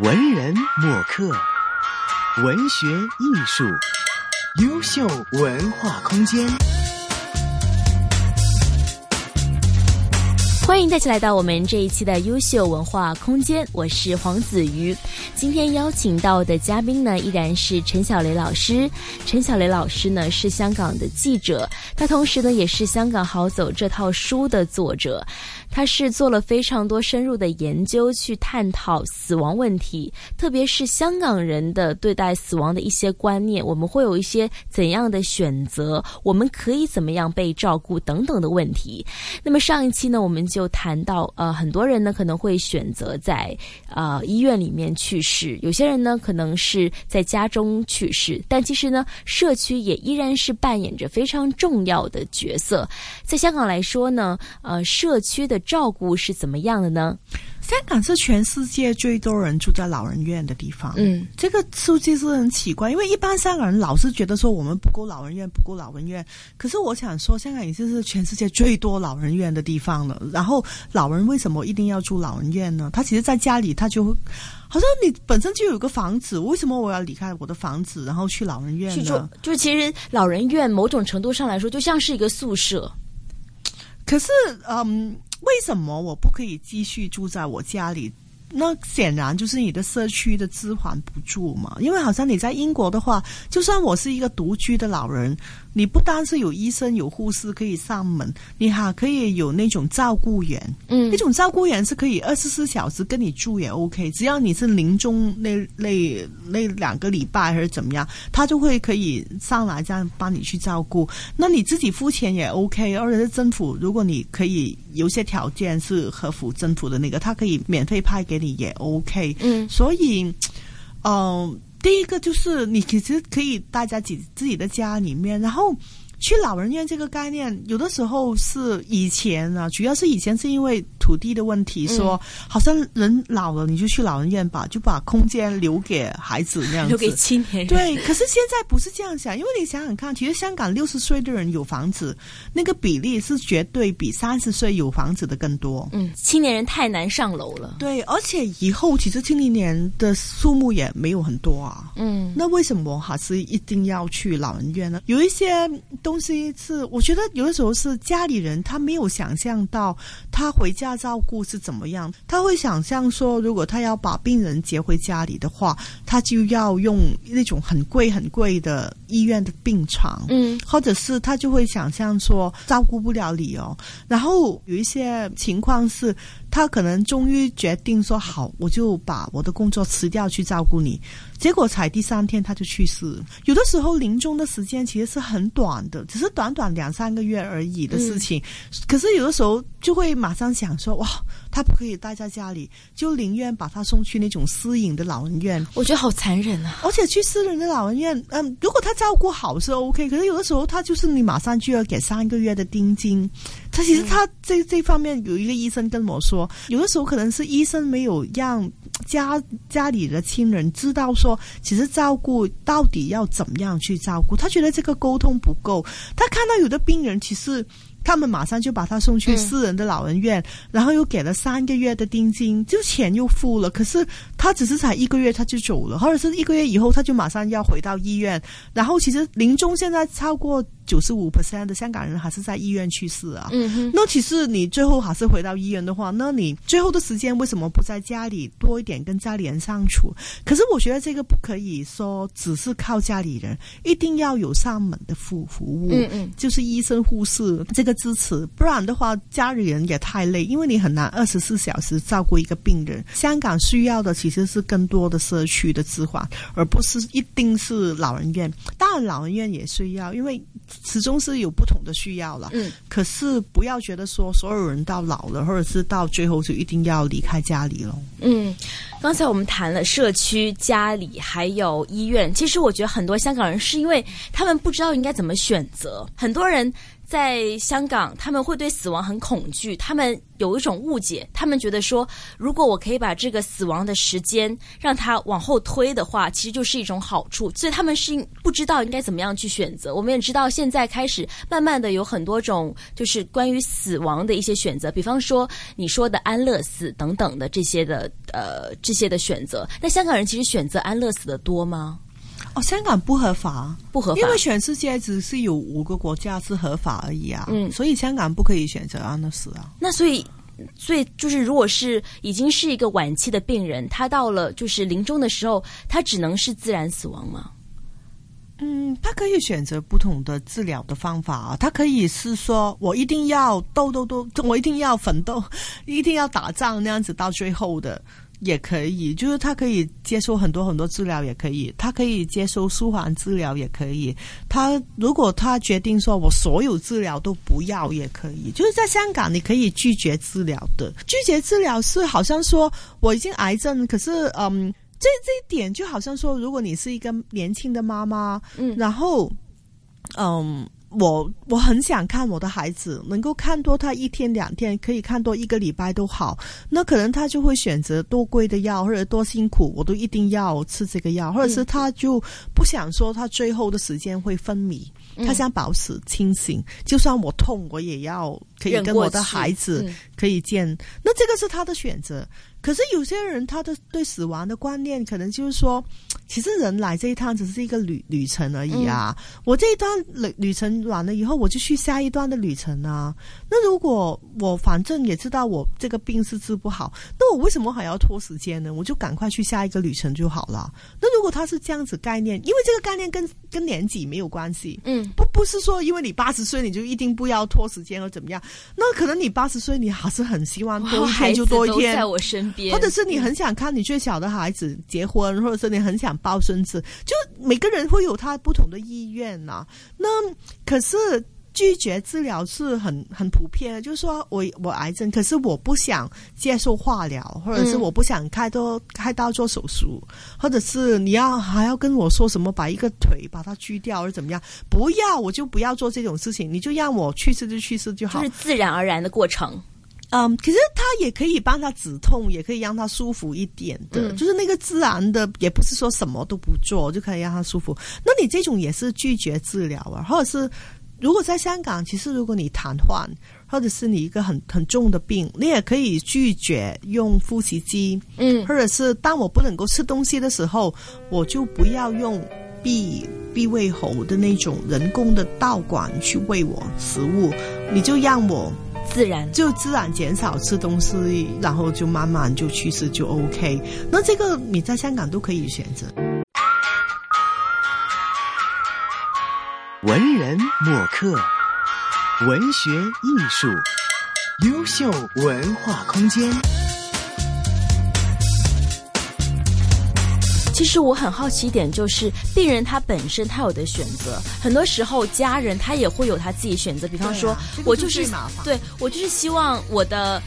文人墨客，文学艺术，优秀文化空间。欢迎大家来到我们这一期的优秀文化空间，我是黄子瑜。今天邀请到的嘉宾呢，依然是陈小雷老师。陈小雷老师呢是香港的记者，他同时呢也是《香港好走》这套书的作者。他是做了非常多深入的研究，去探讨死亡问题，特别是香港人的对待死亡的一些观念。我们会有一些怎样的选择？我们可以怎么样被照顾等等的问题。那么上一期呢，我们就谈到，呃，很多人呢可能会选择在呃医院里面去世，有些人呢可能是在家中去世，但其实呢，社区也依然是扮演着非常重要的角色。在香港来说呢，呃，社区的照顾是怎么样的呢？香港是全世界最多人住在老人院的地方。嗯，这个数据是很奇怪，因为一般香港人老是觉得说我们不够老人院，不够老人院。可是我想说，香港已经是全世界最多老人院的地方了。然后老人为什么一定要住老人院呢？他其实在家里，他就好像你本身就有个房子，为什么我要离开我的房子，然后去老人院呢？就其实老人院某种程度上来说，就像是一个宿舍。可是，嗯。为什么我不可以继续住在我家里？那显然就是你的社区的支还不住嘛。因为好像你在英国的话，就算我是一个独居的老人。你不单是有医生有护士可以上门，你还可以有那种照顾员，嗯，那种照顾员是可以二十四小时跟你住也 OK，只要你是临终那那那两个礼拜还是怎么样，他就会可以上来这样帮你去照顾。那你自己付钱也 OK，而且是政府，如果你可以有些条件是合符政府的那个，他可以免费派给你也 OK。嗯，所以，嗯。第一个就是你其实可以待在自自己的家里面，然后。去老人院这个概念，有的时候是以前啊，主要是以前是因为土地的问题，说好像人老了你就去老人院吧，就把空间留给孩子那样子，留给青年人。对，可是现在不是这样想，因为你想想看，其实香港六十岁的人有房子，那个比例是绝对比三十岁有房子的更多。嗯，青年人太难上楼了。对，而且以后其实青年人的数目也没有很多啊。嗯，那为什么还是一定要去老人院呢？有一些。东西是，我觉得有的时候是家里人他没有想象到他回家照顾是怎么样，他会想象说，如果他要把病人接回家里的话，他就要用那种很贵很贵的医院的病床，嗯，或者是他就会想象说照顾不了你哦。然后有一些情况是，他可能终于决定说好，我就把我的工作辞掉去照顾你。结果才第三天他就去世。有的时候临终的时间其实是很短的，只是短短两三个月而已的事情。可是有的时候就会马上想说，哇，他不可以待在家里，就宁愿把他送去那种私营的老人院。我觉得好残忍啊！而且去私人的老人院，嗯，如果他照顾好是 OK，可是有的时候他就是你马上就要给三个月的定金。他其实他这这方面有一个医生跟我说，有的时候可能是医生没有让。家家里的亲人知道说，其实照顾到底要怎么样去照顾，他觉得这个沟通不够。他看到有的病人，其实他们马上就把他送去私人的老人院，然后又给了三个月的定金，就钱又付了。可是他只是才一个月他就走了，或者是一个月以后他就马上要回到医院。然后其实临终现在超过。九十五 percent 的香港人还是在医院去世啊。嗯哼。那其实你最后还是回到医院的话，那你最后的时间为什么不在家里多一点跟家里人相处？可是我觉得这个不可以说只是靠家里人，一定要有上门的服服务。嗯嗯。就是医生护士这个支持，不然的话家里人也太累，因为你很难二十四小时照顾一个病人。香港需要的其实是更多的社区的支援，而不是一定是老人院。当然老人院也需要，因为。始终是有不同的需要了，嗯，可是不要觉得说所有人到老了，或者是到最后就一定要离开家里了。嗯，刚才我们谈了社区、家里还有医院，其实我觉得很多香港人是因为他们不知道应该怎么选择，很多人在香港，他们会对死亡很恐惧，他们有一种误解，他们觉得说，如果我可以把这个死亡的时间让它往后推的话，其实就是一种好处，所以他们是不知道应该怎么样去选择。我们也知道，现在开始慢慢的有很多种，就是关于死亡的一些选择，比方说你说的安乐死等等的这些的呃这些的选择。那香港人其实选择安乐死的多吗？哦，香港不合法，不合法，因为全世界只是有五个国家是合法而已啊。嗯，所以香港不可以选择安乐死啊。那所以，所以就是，如果是已经是一个晚期的病人，他到了就是临终的时候，他只能是自然死亡吗？嗯，他可以选择不同的治疗的方法啊。他可以是说我一定要斗斗斗，我一定要奋斗，一定要打仗那样子到最后的。也可以，就是他可以接受很多很多治疗，也可以，他可以接受舒缓治疗，也可以。他如果他决定说我所有治疗都不要，也可以。就是在香港，你可以拒绝治疗的。拒绝治疗是好像说我已经癌症，可是嗯，这这一点就好像说，如果你是一个年轻的妈妈，嗯，然后嗯。我我很想看我的孩子能够看多他一天两天，可以看多一个礼拜都好。那可能他就会选择多贵的药，或者多辛苦，我都一定要吃这个药，或者是他就不想说他最后的时间会昏迷，他想保持清醒，就算我痛，我也要可以跟我的孩子可以见。那这个是他的选择。可是有些人他的对死亡的观念，可能就是说，其实人来这一趟只是一个旅旅程而已啊。我这一段旅旅程完了以后，我就去下一段的旅程啊。那如果我反正也知道我这个病是治不好，那我为什么还要拖时间呢？我就赶快去下一个旅程就好了。那如果他是这样子概念，因为这个概念跟跟年纪没有关系，嗯，不不是说因为你八十岁你就一定不要拖时间或怎么样。那可能你八十岁你还是很希望多一天就多一天，在我身边。或者是你很想看你最小的孩子结婚，或者是你很想抱孙子，就每个人会有他不同的意愿呐。那可是拒绝治疗是很很普遍的，就是说我我癌症，可是我不想接受化疗，或者是我不想开刀开刀做手术，或者是你要还要跟我说什么把一个腿把它锯掉或者怎么样？不要，我就不要做这种事情，你就让我去世就去世就好，就是自然而然的过程。嗯，可是他也可以帮他止痛，也可以让他舒服一点的，就是那个自然的，也不是说什么都不做就可以让他舒服。那你这种也是拒绝治疗啊，或者是如果在香港，其实如果你瘫痪，或者是你一个很很重的病，你也可以拒绝用呼吸机，嗯，或者是当我不能够吃东西的时候，我就不要用闭闭胃喉的那种人工的道管去喂我食物，你就让我。自然就自然减少吃东西，然后就慢慢就去世就 OK。那这个你在香港都可以选择。文人墨客，文学艺术，优秀文化空间。其实我很好奇一点，就是病人他本身他有的选择，很多时候家人他也会有他自己选择。比方说，我就是对我就是希望我的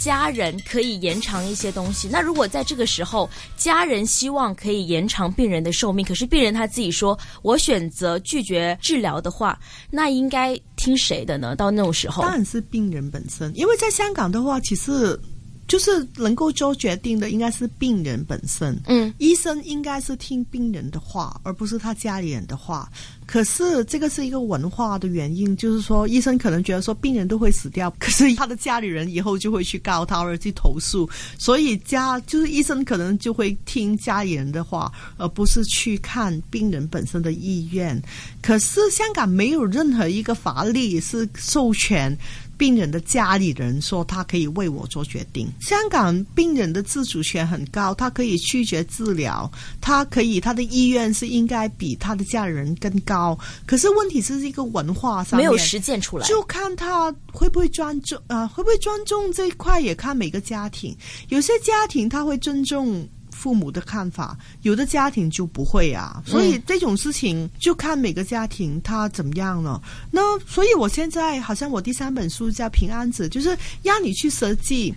家人可以延长一些东西。那如果在这个时候，家人希望可以延长病人的寿命，可是病人他自己说我选择拒绝治疗的话，那应该听谁的呢？到那种时候，当然是病人本身，因为在香港的话，其实。就是能够做决定的，应该是病人本身。嗯，医生应该是听病人的话，而不是他家里人的话。可是这个是一个文化的原因，就是说医生可能觉得说病人都会死掉，可是他的家里人以后就会去告他而去投诉，所以家就是医生可能就会听家里人的话，而不是去看病人本身的意愿。可是香港没有任何一个法律是授权。病人的家里人说他可以为我做决定。香港病人的自主权很高，他可以拒绝治疗，他可以他的意愿是应该比他的家人更高。可是问题是一个文化上没有实践出来，就看他会不会尊重啊，会不会尊重这一块也看每个家庭。有些家庭他会尊重。父母的看法，有的家庭就不会啊，所以这种事情就看每个家庭他怎么样了。那所以我现在好像我第三本书叫《平安子》，就是让你去设计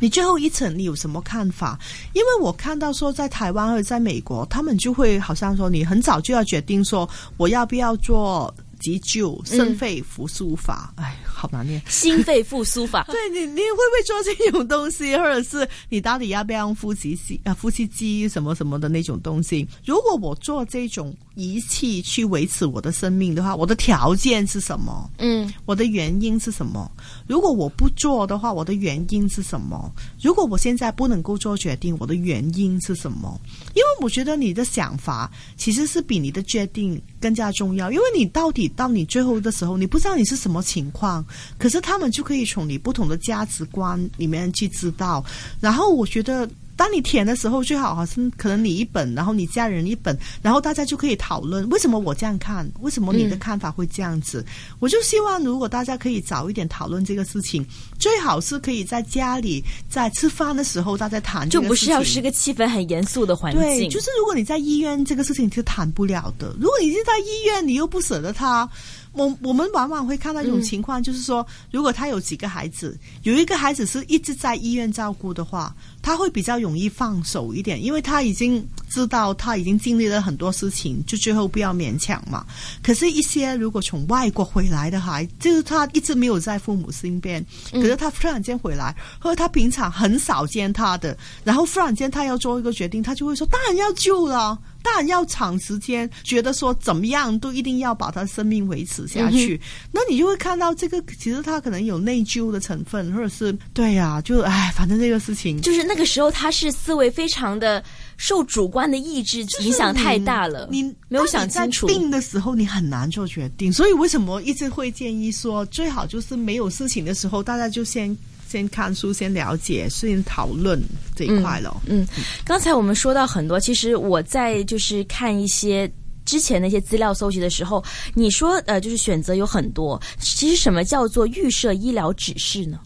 你最后一层你有什么看法？因为我看到说在台湾或者在美国，他们就会好像说你很早就要决定说我要不要做。急救、心肺复苏法，哎，好难念。心肺复苏法，对你，你会不会做这种东西，或者是你到底要不要用呼吸机啊、呼吸机什么什么的那种东西？如果我做这种仪器去维持我的生命的话，我的条件是什么？嗯，我的原因是什么？如果我不做的话，我的原因是什么？如果我现在不能够做决定，我的原因是什么？因为我觉得你的想法其实是比你的决定更加重要，因为你到底到你最后的时候，你不知道你是什么情况，可是他们就可以从你不同的价值观里面去知道。然后我觉得。当你填的时候，最好好像可能你一本，然后你家人一本，然后大家就可以讨论为什么我这样看，为什么你的看法会这样子。我就希望如果大家可以早一点讨论这个事情，最好是可以在家里在吃饭的时候大家谈，就不是要是个气氛很严肃的环境。对，就是如果你在医院，这个事情是谈不了的。如果你是在医院，你又不舍得他。我我们往往会看到一种情况，就是说，如果他有几个孩子，有一个孩子是一直在医院照顾的话，他会比较容易放手一点，因为他已经知道他已经经历了很多事情，就最后不要勉强嘛。可是，一些如果从外国回来的孩，就是他一直没有在父母身边，可是他突然间回来，或者他平常很少见他的，然后突然间他要做一个决定，他就会说：“当然要救了。”当然要长时间，觉得说怎么样都一定要把他生命维持下去。那你就会看到这个，其实他可能有内疚的成分，或者是对呀，就哎，反正这个事情就是那个时候他是思维非常的受主观的意志影响太大了，你没有想清楚。病的时候你很难做决定，所以为什么一直会建议说，最好就是没有事情的时候，大家就先。先看书，先了解，先讨论这一块了。嗯，刚才我们说到很多，其实我在就是看一些之前那些资料搜集的时候，你说呃，就是选择有很多。其实什么叫做预设医疗指示呢？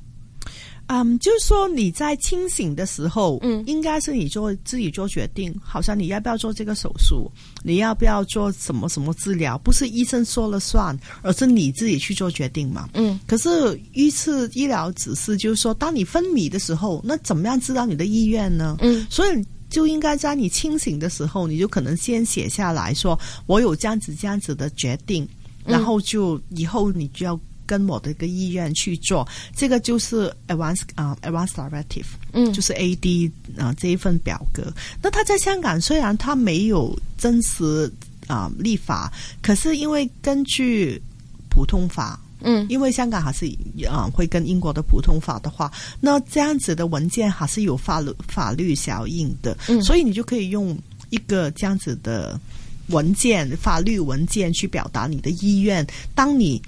嗯，就是说你在清醒的时候，嗯，应该是你做自己做决定，好像你要不要做这个手术，你要不要做什么什么治疗，不是医生说了算，而是你自己去做决定嘛。嗯，可是一次医疗指示就是说，当你昏迷的时候，那怎么样知道你的意愿呢？嗯，所以就应该在你清醒的时候，你就可能先写下来说，我有这样子这样子的决定，然后就以后你就要。跟我的一个意愿去做，这个就是 advance 啊，advance directive，嗯，就是 A D 啊这一份表格。那他在香港虽然他没有真实啊立法，可是因为根据普通法，嗯，因为香港还是啊会跟英国的普通法的话，那这样子的文件还是有法律法律效应的，嗯，所以你就可以用一个这样子的文件，法律文件去表达你的意愿。当你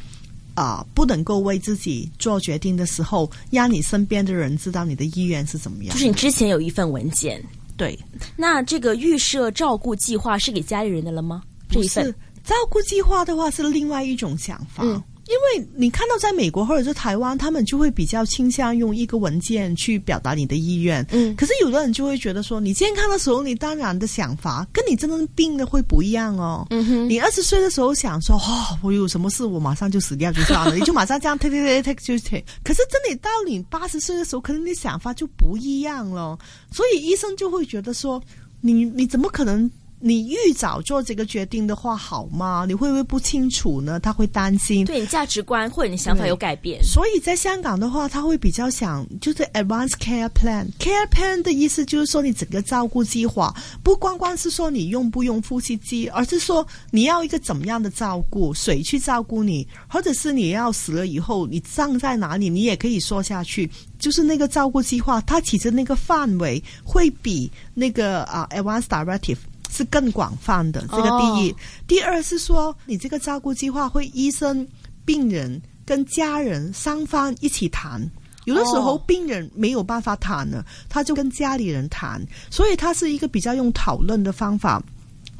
啊，不能够为自己做决定的时候，让你身边的人知道你的意愿是怎么样。就是你之前有一份文件，对。那这个预设照顾计划是给家里人的了吗？这一份，照顾计划的话是另外一种想法。嗯。因为你看到在美国或者是台湾，他们就会比较倾向用一个文件去表达你的意愿。嗯，可是有的人就会觉得说，你健康的时候，你当然的想法跟你真正病的会不一样哦。嗯哼，你二十岁的时候想说，哦，我有什么事，我马上就死掉就算了，你就马上这样 take take take take 就 take。可是真的到你八十岁的时候，可能你想法就不一样了。所以医生就会觉得说，你你怎么可能？你预早做这个决定的话，好吗？你会不会不清楚呢？他会担心，对你价值观或者你想法有改变。所以在香港的话，他会比较想就是 advance care plan。care plan 的意思就是说，你整个照顾计划不光光是说你用不用呼吸机，而是说你要一个怎么样的照顾，谁去照顾你，或者是你要死了以后，你葬在哪里，你也可以说下去。就是那个照顾计划，它其实那个范围会比那个啊 advance directive。是更广泛的，这个第一。第二是说，你这个照顾计划会医生、病人跟家人双方一起谈。有的时候病人没有办法谈了，他就跟家里人谈，所以他是一个比较用讨论的方法。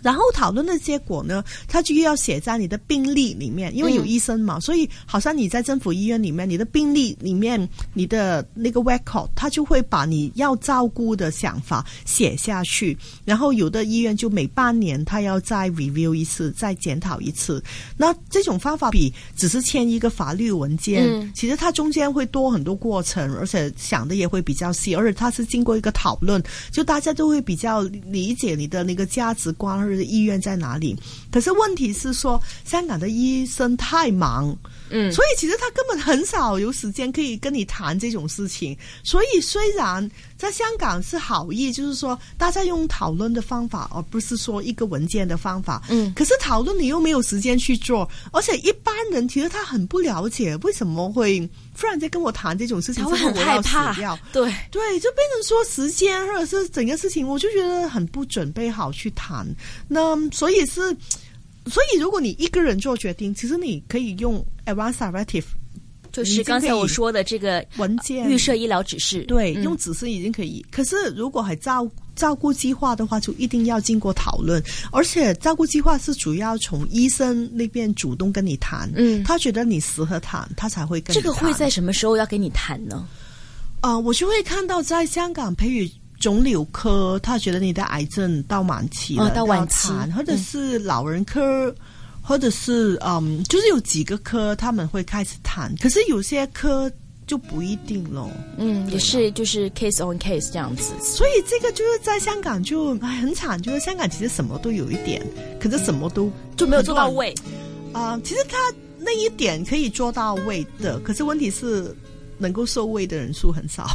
然后讨论的结果呢，他就要写在你的病历里面，因为有医生嘛，所以好像你在政府医院里面，你的病历里面，你的那个 record，他就会把你要照顾的想法写下去。然后有的医院就每半年他要再 review 一次，再检讨一次。那这种方法比只是签一个法律文件，其实它中间会多很多过程，而且想的也会比较细，而且它是经过一个讨论，就大家都会比较理解你的那个价值观。者是医院在哪里。可是问题是说，香港的医生太忙。嗯，所以其实他根本很少有时间可以跟你谈这种事情。所以虽然在香港是好意，就是说大家用讨论的方法，而不是说一个文件的方法。嗯，可是讨论你又没有时间去做，而且一般人其实他很不了解为什么会突然间跟我谈这种事情，他会很害怕。对对，就变成说时间或者是整个事情，我就觉得很不准备好去谈。那所以是。所以，如果你一个人做决定，其实你可以用 advance directive，就是刚才我说的这个文件预设医疗指示。对，用指示已经可以。可是，如果还照照顾计划的话，就一定要经过讨论。而且，照顾计划是主要从医生那边主动跟你谈，嗯，他觉得你适合谈，他才会跟。这个会在什么时候要跟你谈呢？啊，我就会看到在香港培育。肿瘤科，他觉得你的癌症到晚期了，到晚期，或者是老人科，或者是嗯，就是有几个科他们会开始谈，可是有些科就不一定咯。嗯，也是就是 case on case 这样子。所以这个就是在香港就很惨，就是香港其实什么都有一点，可是什么都就没有做到位啊。其实他那一点可以做到位的，可是问题是能够受位的人数很少。